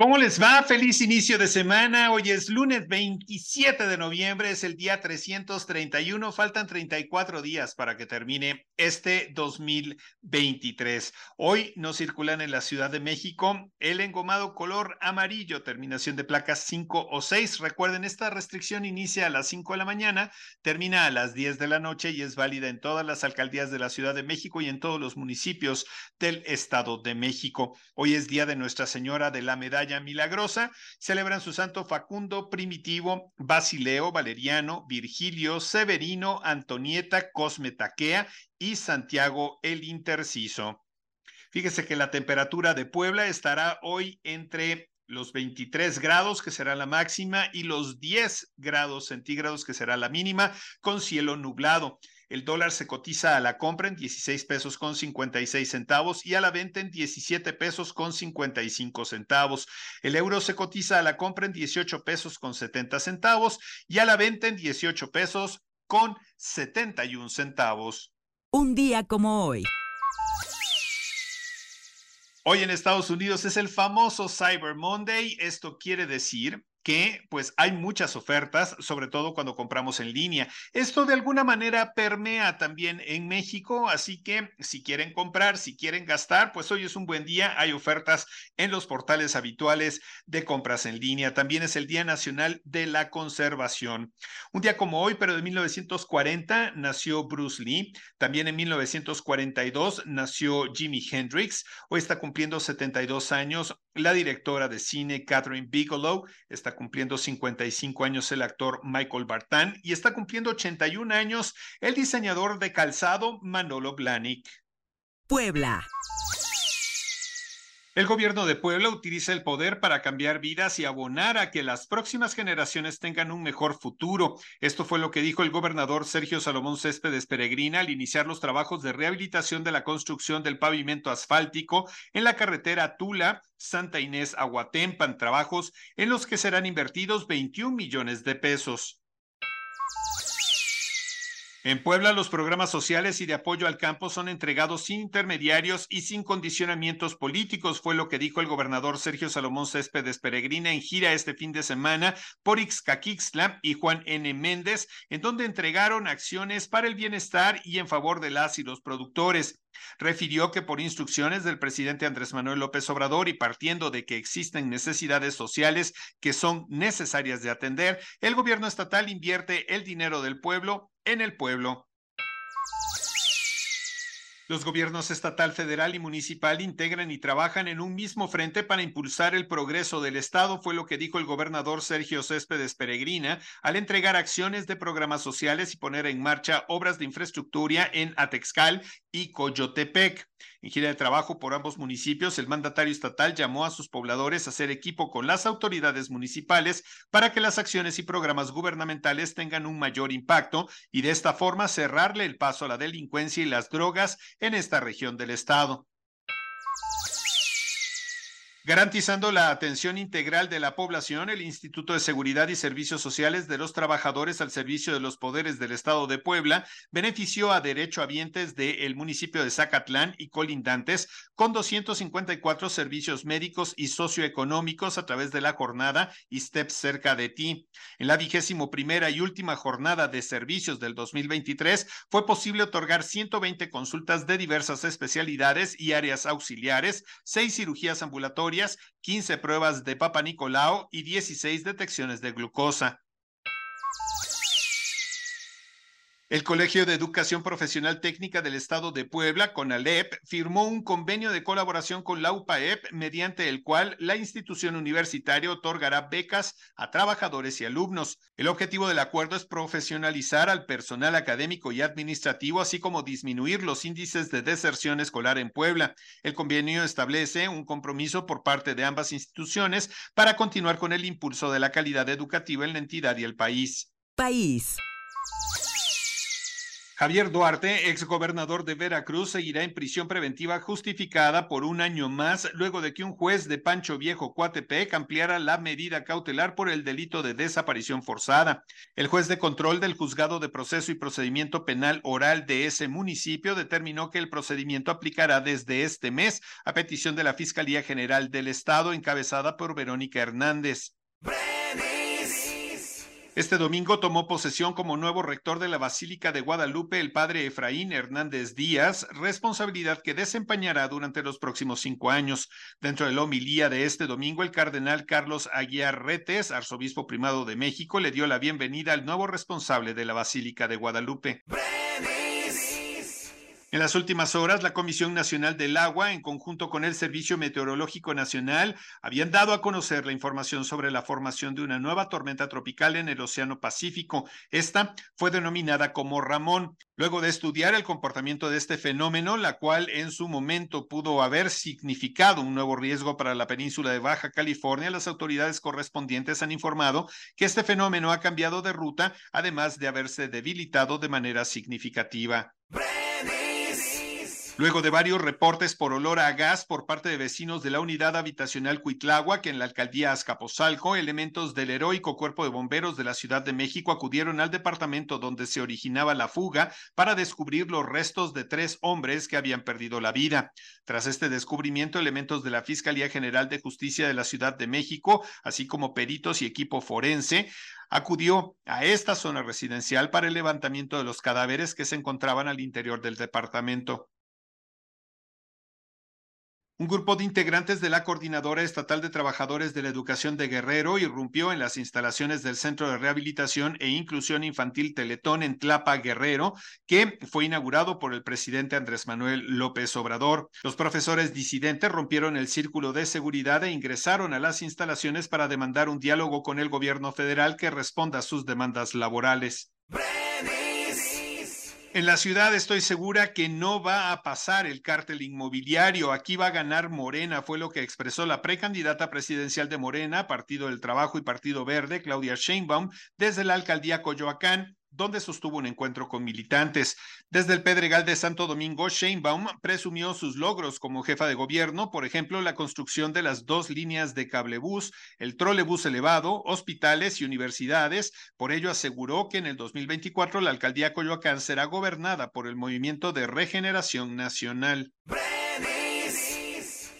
¿Cómo les va? Feliz inicio de semana. Hoy es lunes 27 de noviembre, es el día 331. Faltan 34 días para que termine este 2023. Hoy nos circulan en la Ciudad de México el engomado color amarillo, terminación de placas 5 o 6. Recuerden, esta restricción inicia a las 5 de la mañana, termina a las 10 de la noche y es válida en todas las alcaldías de la Ciudad de México y en todos los municipios del Estado de México. Hoy es día de Nuestra Señora de la Medalla Milagrosa. Celebran su santo Facundo, Primitivo, Basileo, Valeriano, Virgilio, Severino, Antonieta, Cosme Taquea y Santiago el Interciso. Fíjese que la temperatura de Puebla estará hoy entre los 23 grados, que será la máxima, y los 10 grados centígrados, que será la mínima, con cielo nublado. El dólar se cotiza a la compra en 16 pesos con 56 centavos y a la venta en 17 pesos con 55 centavos. El euro se cotiza a la compra en 18 pesos con 70 centavos y a la venta en 18 pesos con 71 centavos. Un día como hoy. Hoy en Estados Unidos es el famoso Cyber Monday. Esto quiere decir que pues hay muchas ofertas, sobre todo cuando compramos en línea. Esto de alguna manera permea también en México, así que si quieren comprar, si quieren gastar, pues hoy es un buen día. Hay ofertas en los portales habituales de compras en línea. También es el Día Nacional de la Conservación. Un día como hoy, pero de 1940, nació Bruce Lee. También en 1942 nació Jimi Hendrix. Hoy está cumpliendo 72 años la directora de cine Catherine Bigelow. Está cumpliendo 55 años el actor Michael Bartán y está cumpliendo 81 años el diseñador de calzado Manolo Blahnik. Puebla. El gobierno de Puebla utiliza el poder para cambiar vidas y abonar a que las próximas generaciones tengan un mejor futuro. Esto fue lo que dijo el gobernador Sergio Salomón Céspedes Peregrina al iniciar los trabajos de rehabilitación de la construcción del pavimento asfáltico en la carretera Tula, Santa Inés, Aguatempan, trabajos en los que serán invertidos 21 millones de pesos. En Puebla, los programas sociales y de apoyo al campo son entregados sin intermediarios y sin condicionamientos políticos, fue lo que dijo el gobernador Sergio Salomón Céspedes Peregrina en gira este fin de semana por Ixcaquixtla y Juan N. Méndez, en donde entregaron acciones para el bienestar y en favor de las y los productores. Refirió que por instrucciones del presidente Andrés Manuel López Obrador y partiendo de que existen necesidades sociales que son necesarias de atender, el gobierno estatal invierte el dinero del pueblo en el pueblo. Los gobiernos estatal, federal y municipal integran y trabajan en un mismo frente para impulsar el progreso del Estado, fue lo que dijo el gobernador Sergio Céspedes Peregrina al entregar acciones de programas sociales y poner en marcha obras de infraestructura en Atexcal y Coyotepec. En gira de trabajo por ambos municipios, el mandatario estatal llamó a sus pobladores a hacer equipo con las autoridades municipales para que las acciones y programas gubernamentales tengan un mayor impacto y de esta forma cerrarle el paso a la delincuencia y las drogas en esta región del estado garantizando la atención integral de la población, el Instituto de Seguridad y Servicios Sociales de los Trabajadores al Servicio de los Poderes del Estado de Puebla benefició a derechohabientes del municipio de Zacatlán y colindantes con 254 servicios médicos y socioeconómicos a través de la jornada ISTEP cerca de ti. En la vigésimo primera y última jornada de servicios del 2023 fue posible otorgar 120 consultas de diversas especialidades y áreas auxiliares, seis cirugías ambulatorias, 15 pruebas de Papa Nicolau y 16 detecciones de glucosa. El Colegio de Educación Profesional Técnica del Estado de Puebla, CONALEP, firmó un convenio de colaboración con la UPAEP, mediante el cual la institución universitaria otorgará becas a trabajadores y alumnos. El objetivo del acuerdo es profesionalizar al personal académico y administrativo, así como disminuir los índices de deserción escolar en Puebla. El convenio establece un compromiso por parte de ambas instituciones para continuar con el impulso de la calidad educativa en la entidad y el país. País. Javier Duarte, exgobernador de Veracruz, seguirá en prisión preventiva justificada por un año más luego de que un juez de Pancho Viejo Coatepec ampliara la medida cautelar por el delito de desaparición forzada. El juez de control del Juzgado de Proceso y Procedimiento Penal Oral de ese municipio determinó que el procedimiento aplicará desde este mes a petición de la Fiscalía General del Estado encabezada por Verónica Hernández. Este domingo tomó posesión como nuevo rector de la Basílica de Guadalupe el padre Efraín Hernández Díaz, responsabilidad que desempeñará durante los próximos cinco años. Dentro de la homilía de este domingo, el cardenal Carlos Aguiar Retes, arzobispo primado de México, le dio la bienvenida al nuevo responsable de la Basílica de Guadalupe. En las últimas horas, la Comisión Nacional del Agua, en conjunto con el Servicio Meteorológico Nacional, habían dado a conocer la información sobre la formación de una nueva tormenta tropical en el Océano Pacífico. Esta fue denominada como Ramón. Luego de estudiar el comportamiento de este fenómeno, la cual en su momento pudo haber significado un nuevo riesgo para la península de Baja California, las autoridades correspondientes han informado que este fenómeno ha cambiado de ruta, además de haberse debilitado de manera significativa. Luego de varios reportes por olor a gas por parte de vecinos de la unidad habitacional Cuitlagua, que en la alcaldía Azcapotzalco, elementos del heroico cuerpo de bomberos de la Ciudad de México acudieron al departamento donde se originaba la fuga para descubrir los restos de tres hombres que habían perdido la vida. Tras este descubrimiento, elementos de la Fiscalía General de Justicia de la Ciudad de México, así como peritos y equipo forense, acudió a esta zona residencial para el levantamiento de los cadáveres que se encontraban al interior del departamento. Un grupo de integrantes de la Coordinadora Estatal de Trabajadores de la Educación de Guerrero irrumpió en las instalaciones del Centro de Rehabilitación e Inclusión Infantil Teletón en Tlapa, Guerrero, que fue inaugurado por el presidente Andrés Manuel López Obrador. Los profesores disidentes rompieron el círculo de seguridad e ingresaron a las instalaciones para demandar un diálogo con el gobierno federal que responda a sus demandas laborales. En la ciudad estoy segura que no va a pasar el cártel inmobiliario. Aquí va a ganar Morena, fue lo que expresó la precandidata presidencial de Morena, Partido del Trabajo y Partido Verde, Claudia Sheinbaum, desde la alcaldía Coyoacán donde sostuvo un encuentro con militantes. Desde el Pedregal de Santo Domingo, Sheinbaum presumió sus logros como jefa de gobierno, por ejemplo, la construcción de las dos líneas de cablebús, el trolebús elevado, hospitales y universidades. Por ello aseguró que en el 2024 la alcaldía Coyoacán será gobernada por el Movimiento de Regeneración Nacional.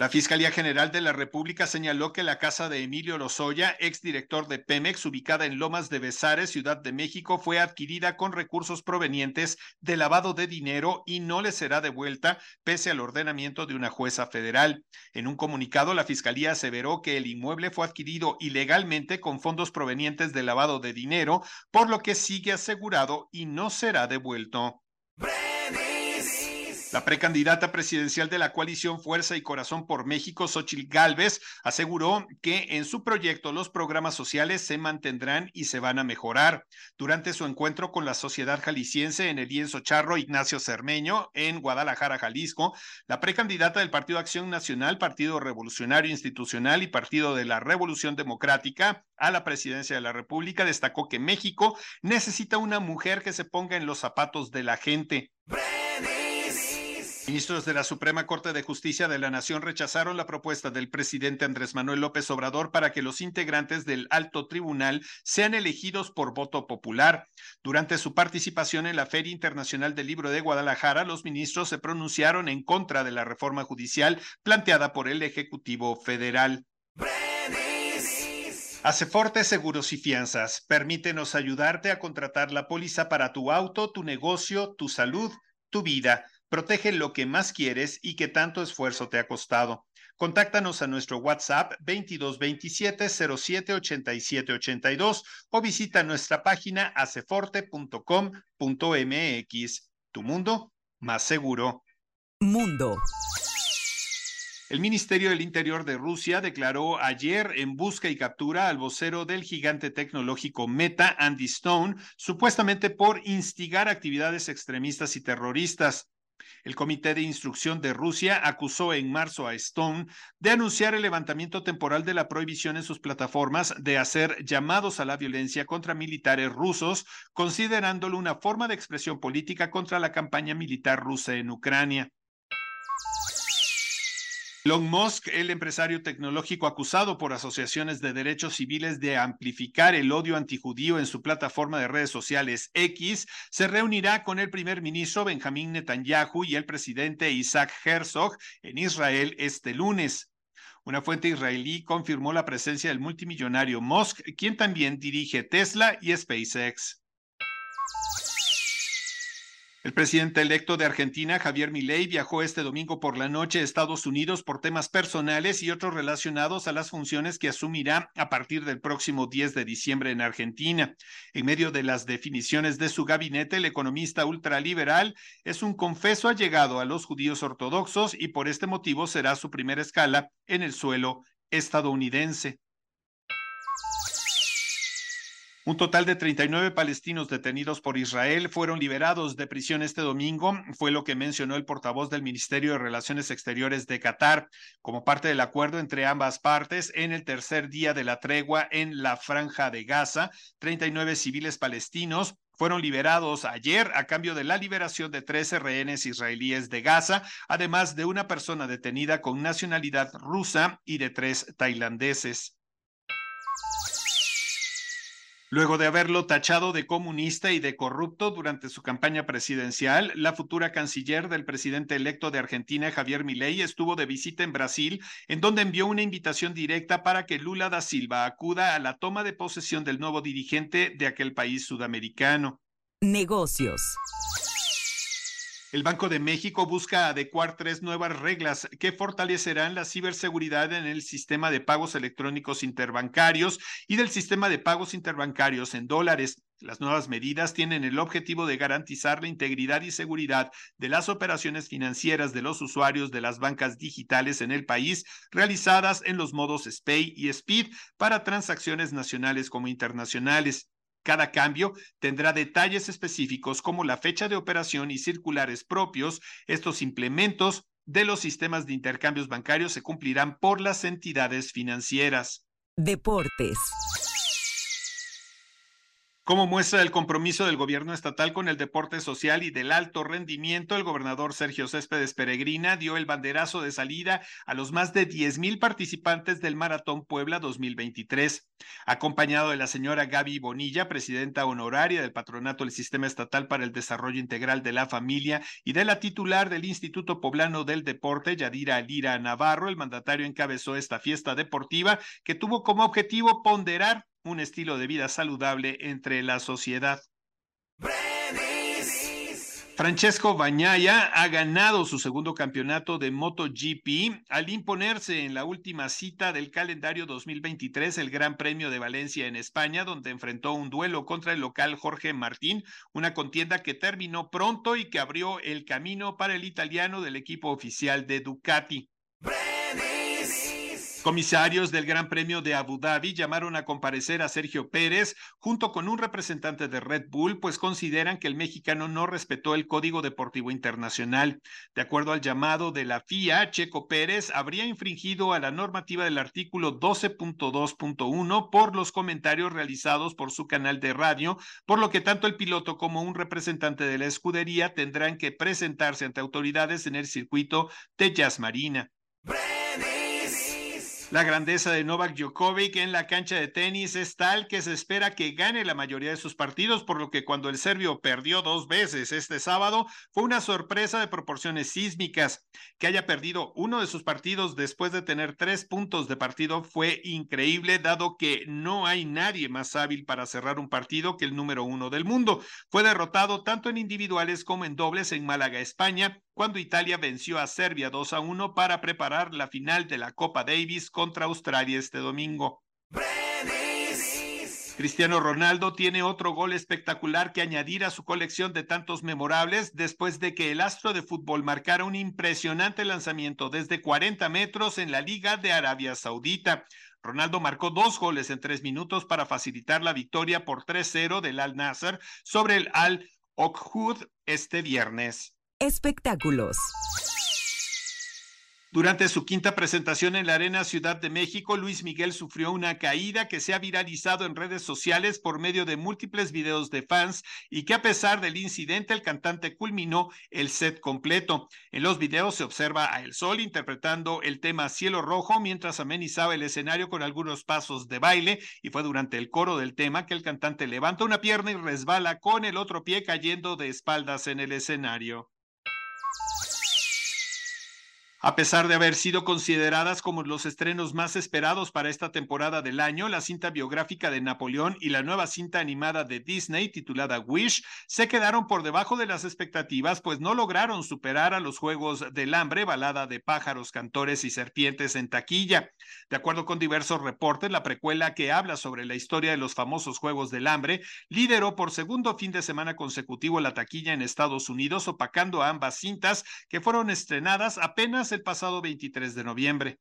La Fiscalía General de la República señaló que la casa de Emilio Lozoya, exdirector de Pemex, ubicada en Lomas de Besares, Ciudad de México, fue adquirida con recursos provenientes de lavado de dinero y no le será devuelta pese al ordenamiento de una jueza federal. En un comunicado, la Fiscalía aseveró que el inmueble fue adquirido ilegalmente con fondos provenientes de lavado de dinero, por lo que sigue asegurado y no será devuelto. La precandidata presidencial de la coalición Fuerza y Corazón por México, Xochil Gálvez, aseguró que en su proyecto los programas sociales se mantendrán y se van a mejorar. Durante su encuentro con la sociedad jalisciense en el lienzo charro Ignacio Cermeño, en Guadalajara, Jalisco, la precandidata del Partido Acción Nacional, Partido Revolucionario Institucional y Partido de la Revolución Democrática a la presidencia de la República destacó que México necesita una mujer que se ponga en los zapatos de la gente. Ministros de la Suprema Corte de Justicia de la Nación rechazaron la propuesta del presidente Andrés Manuel López Obrador para que los integrantes del alto tribunal sean elegidos por voto popular. Durante su participación en la Feria Internacional del Libro de Guadalajara, los ministros se pronunciaron en contra de la reforma judicial planteada por el Ejecutivo Federal. Aceforte Seguros y Fianzas. Permítenos ayudarte a contratar la póliza para tu auto, tu negocio, tu salud, tu vida. Protege lo que más quieres y que tanto esfuerzo te ha costado. Contáctanos a nuestro WhatsApp 2227 07 87 82 o visita nuestra página aceforte.com.mx. Tu mundo más seguro. Mundo. El Ministerio del Interior de Rusia declaró ayer en busca y captura al vocero del gigante tecnológico Meta, Andy Stone, supuestamente por instigar actividades extremistas y terroristas. El Comité de Instrucción de Rusia acusó en marzo a Stone de anunciar el levantamiento temporal de la prohibición en sus plataformas de hacer llamados a la violencia contra militares rusos, considerándolo una forma de expresión política contra la campaña militar rusa en Ucrania. Elon Musk, el empresario tecnológico acusado por asociaciones de derechos civiles de amplificar el odio antijudío en su plataforma de redes sociales X, se reunirá con el primer ministro Benjamín Netanyahu y el presidente Isaac Herzog en Israel este lunes. Una fuente israelí confirmó la presencia del multimillonario Musk, quien también dirige Tesla y SpaceX. El presidente electo de Argentina, Javier Milei, viajó este domingo por la noche a Estados Unidos por temas personales y otros relacionados a las funciones que asumirá a partir del próximo 10 de diciembre en Argentina. En medio de las definiciones de su gabinete, el economista ultraliberal es un confeso allegado a los judíos ortodoxos y por este motivo será su primera escala en el suelo estadounidense. Un total de 39 palestinos detenidos por Israel fueron liberados de prisión este domingo, fue lo que mencionó el portavoz del Ministerio de Relaciones Exteriores de Qatar, como parte del acuerdo entre ambas partes en el tercer día de la tregua en la franja de Gaza. 39 civiles palestinos fueron liberados ayer a cambio de la liberación de 13 rehenes israelíes de Gaza, además de una persona detenida con nacionalidad rusa y de tres tailandeses. Luego de haberlo tachado de comunista y de corrupto durante su campaña presidencial, la futura canciller del presidente electo de Argentina, Javier Milei, estuvo de visita en Brasil, en donde envió una invitación directa para que Lula da Silva acuda a la toma de posesión del nuevo dirigente de aquel país sudamericano. Negocios. El Banco de México busca adecuar tres nuevas reglas que fortalecerán la ciberseguridad en el sistema de pagos electrónicos interbancarios y del sistema de pagos interbancarios en dólares. Las nuevas medidas tienen el objetivo de garantizar la integridad y seguridad de las operaciones financieras de los usuarios de las bancas digitales en el país realizadas en los modos SPAY y SPID para transacciones nacionales como internacionales. Cada cambio tendrá detalles específicos como la fecha de operación y circulares propios. Estos implementos de los sistemas de intercambios bancarios se cumplirán por las entidades financieras. Deportes. Como muestra el compromiso del gobierno estatal con el deporte social y del alto rendimiento, el gobernador Sergio Céspedes Peregrina dio el banderazo de salida a los más de 10 mil participantes del Maratón Puebla 2023. Acompañado de la señora Gaby Bonilla, presidenta honoraria del Patronato del Sistema Estatal para el Desarrollo Integral de la Familia, y de la titular del Instituto Poblano del Deporte, Yadira Lira Navarro, el mandatario encabezó esta fiesta deportiva que tuvo como objetivo ponderar un estilo de vida saludable entre la sociedad. Francesco Bañaya ha ganado su segundo campeonato de MotoGP al imponerse en la última cita del calendario 2023 el Gran Premio de Valencia en España, donde enfrentó un duelo contra el local Jorge Martín, una contienda que terminó pronto y que abrió el camino para el italiano del equipo oficial de Ducati. Comisarios del Gran Premio de Abu Dhabi llamaron a comparecer a Sergio Pérez junto con un representante de Red Bull, pues consideran que el mexicano no respetó el Código Deportivo Internacional. De acuerdo al llamado de la FIA, Checo Pérez habría infringido a la normativa del artículo 12.2.1 por los comentarios realizados por su canal de radio, por lo que tanto el piloto como un representante de la escudería tendrán que presentarse ante autoridades en el circuito de Jazz Marina. La grandeza de Novak Djokovic en la cancha de tenis es tal que se espera que gane la mayoría de sus partidos, por lo que cuando el serbio perdió dos veces este sábado, fue una sorpresa de proporciones sísmicas. Que haya perdido uno de sus partidos después de tener tres puntos de partido fue increíble, dado que no hay nadie más hábil para cerrar un partido que el número uno del mundo. Fue derrotado tanto en individuales como en dobles en Málaga, España, cuando Italia venció a Serbia 2 a 1 para preparar la final de la Copa Davis contra Australia este domingo. Cristiano Ronaldo tiene otro gol espectacular que añadir a su colección de tantos memorables después de que el astro de fútbol marcara un impresionante lanzamiento desde 40 metros en la Liga de Arabia Saudita. Ronaldo marcó dos goles en tres minutos para facilitar la victoria por 3-0 del Al Nasser sobre el Al Okhud este viernes. Espectáculos. Durante su quinta presentación en la Arena Ciudad de México, Luis Miguel sufrió una caída que se ha viralizado en redes sociales por medio de múltiples videos de fans y que a pesar del incidente el cantante culminó el set completo. En los videos se observa a El Sol interpretando el tema Cielo Rojo mientras amenizaba el escenario con algunos pasos de baile y fue durante el coro del tema que el cantante levanta una pierna y resbala con el otro pie cayendo de espaldas en el escenario. A pesar de haber sido consideradas como los estrenos más esperados para esta temporada del año, la cinta biográfica de Napoleón y la nueva cinta animada de Disney titulada Wish se quedaron por debajo de las expectativas, pues no lograron superar a los Juegos del Hambre, balada de pájaros, cantores y serpientes en taquilla. De acuerdo con diversos reportes, la precuela que habla sobre la historia de los famosos Juegos del Hambre lideró por segundo fin de semana consecutivo la taquilla en Estados Unidos, opacando a ambas cintas que fueron estrenadas apenas el pasado 23 de noviembre.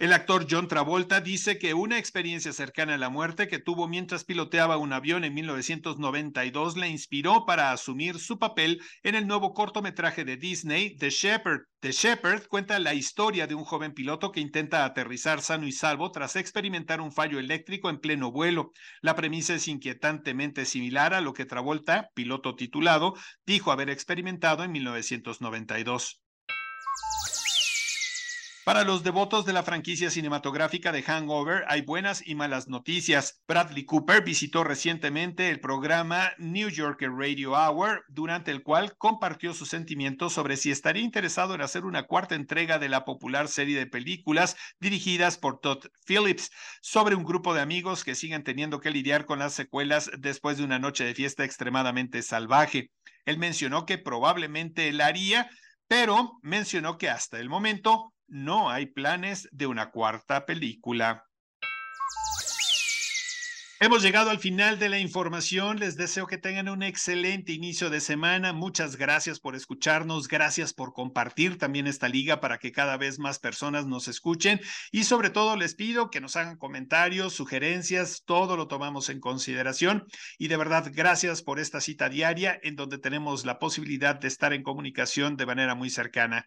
El actor John Travolta dice que una experiencia cercana a la muerte que tuvo mientras piloteaba un avión en 1992 le inspiró para asumir su papel en el nuevo cortometraje de Disney, The Shepherd. The Shepherd cuenta la historia de un joven piloto que intenta aterrizar sano y salvo tras experimentar un fallo eléctrico en pleno vuelo. La premisa es inquietantemente similar a lo que Travolta, piloto titulado, dijo haber experimentado en 1992. Para los devotos de la franquicia cinematográfica de Hangover hay buenas y malas noticias. Bradley Cooper visitó recientemente el programa New Yorker Radio Hour, durante el cual compartió sus sentimientos sobre si estaría interesado en hacer una cuarta entrega de la popular serie de películas dirigidas por Todd Phillips sobre un grupo de amigos que siguen teniendo que lidiar con las secuelas después de una noche de fiesta extremadamente salvaje. Él mencionó que probablemente la haría, pero mencionó que hasta el momento no hay planes de una cuarta película. Hemos llegado al final de la información. Les deseo que tengan un excelente inicio de semana. Muchas gracias por escucharnos. Gracias por compartir también esta liga para que cada vez más personas nos escuchen. Y sobre todo les pido que nos hagan comentarios, sugerencias. Todo lo tomamos en consideración. Y de verdad, gracias por esta cita diaria en donde tenemos la posibilidad de estar en comunicación de manera muy cercana.